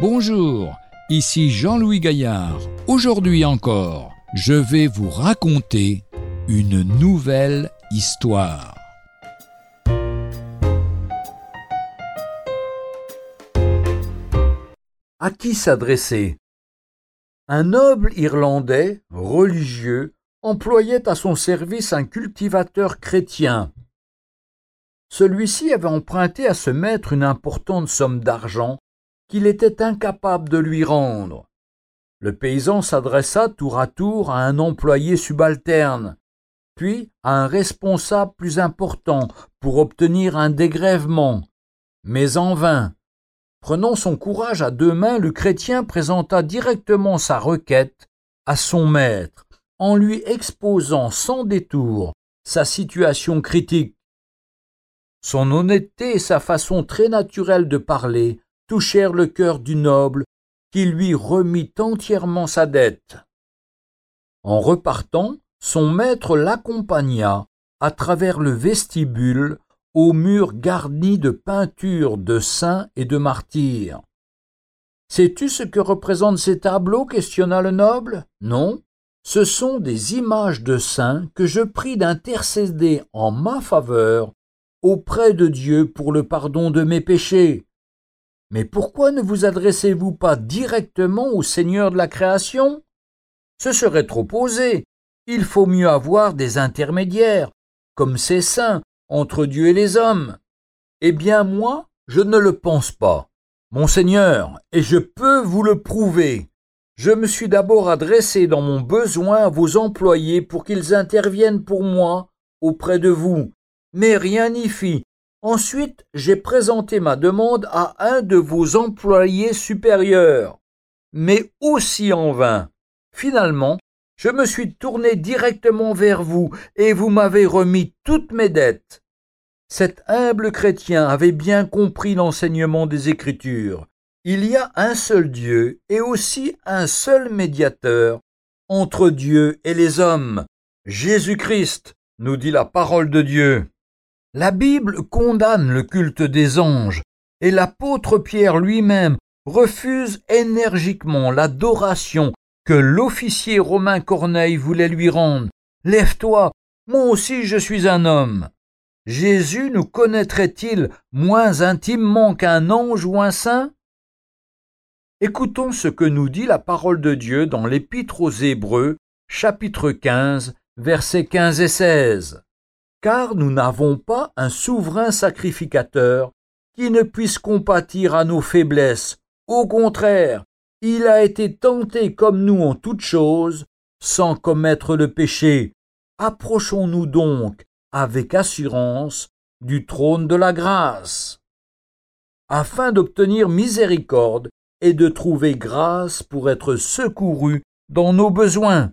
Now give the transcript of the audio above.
Bonjour, ici Jean-Louis Gaillard. Aujourd'hui encore, je vais vous raconter une nouvelle histoire. À qui s'adresser? Un noble Irlandais, religieux, employait à son service un cultivateur chrétien. Celui-ci avait emprunté à ce maître une importante somme d'argent qu'il était incapable de lui rendre. Le paysan s'adressa tour à tour à un employé subalterne, puis à un responsable plus important pour obtenir un dégrèvement, mais en vain. Prenant son courage à deux mains, le chrétien présenta directement sa requête à son maître, en lui exposant sans détour sa situation critique. Son honnêteté et sa façon très naturelle de parler touchèrent le cœur du noble, qui lui remit entièrement sa dette. En repartant, son maître l'accompagna à travers le vestibule aux murs garnis de peintures de saints et de martyrs. Sais-tu ce que représentent ces tableaux? questionna le noble. Non, ce sont des images de saints que je prie d'intercéder en ma faveur auprès de Dieu pour le pardon de mes péchés. Mais pourquoi ne vous adressez-vous pas directement au Seigneur de la création? Ce serait trop osé. Il faut mieux avoir des intermédiaires, comme ces saints, entre Dieu et les hommes. Eh bien moi, je ne le pense pas. Monseigneur, et je peux vous le prouver. Je me suis d'abord adressé dans mon besoin à vos employés pour qu'ils interviennent pour moi auprès de vous, mais rien n'y fit. Ensuite, j'ai présenté ma demande à un de vos employés supérieurs, mais aussi en vain. Finalement, je me suis tourné directement vers vous, et vous m'avez remis toutes mes dettes. Cet humble chrétien avait bien compris l'enseignement des Écritures. Il y a un seul Dieu et aussi un seul médiateur entre Dieu et les hommes, Jésus-Christ, nous dit la parole de Dieu. La Bible condamne le culte des anges, et l'apôtre Pierre lui-même refuse énergiquement l'adoration que l'officier romain Corneille voulait lui rendre. Lève-toi, moi aussi je suis un homme. Jésus nous connaîtrait-il moins intimement qu'un ange ou un saint? Écoutons ce que nous dit la parole de Dieu dans l'Épître aux Hébreux, chapitre 15, versets 15 et 16 car nous n'avons pas un souverain sacrificateur qui ne puisse compatir à nos faiblesses. Au contraire, il a été tenté comme nous en toutes choses, sans commettre le péché. Approchons-nous donc avec assurance du trône de la grâce, afin d'obtenir miséricorde et de trouver grâce pour être secourus dans nos besoins.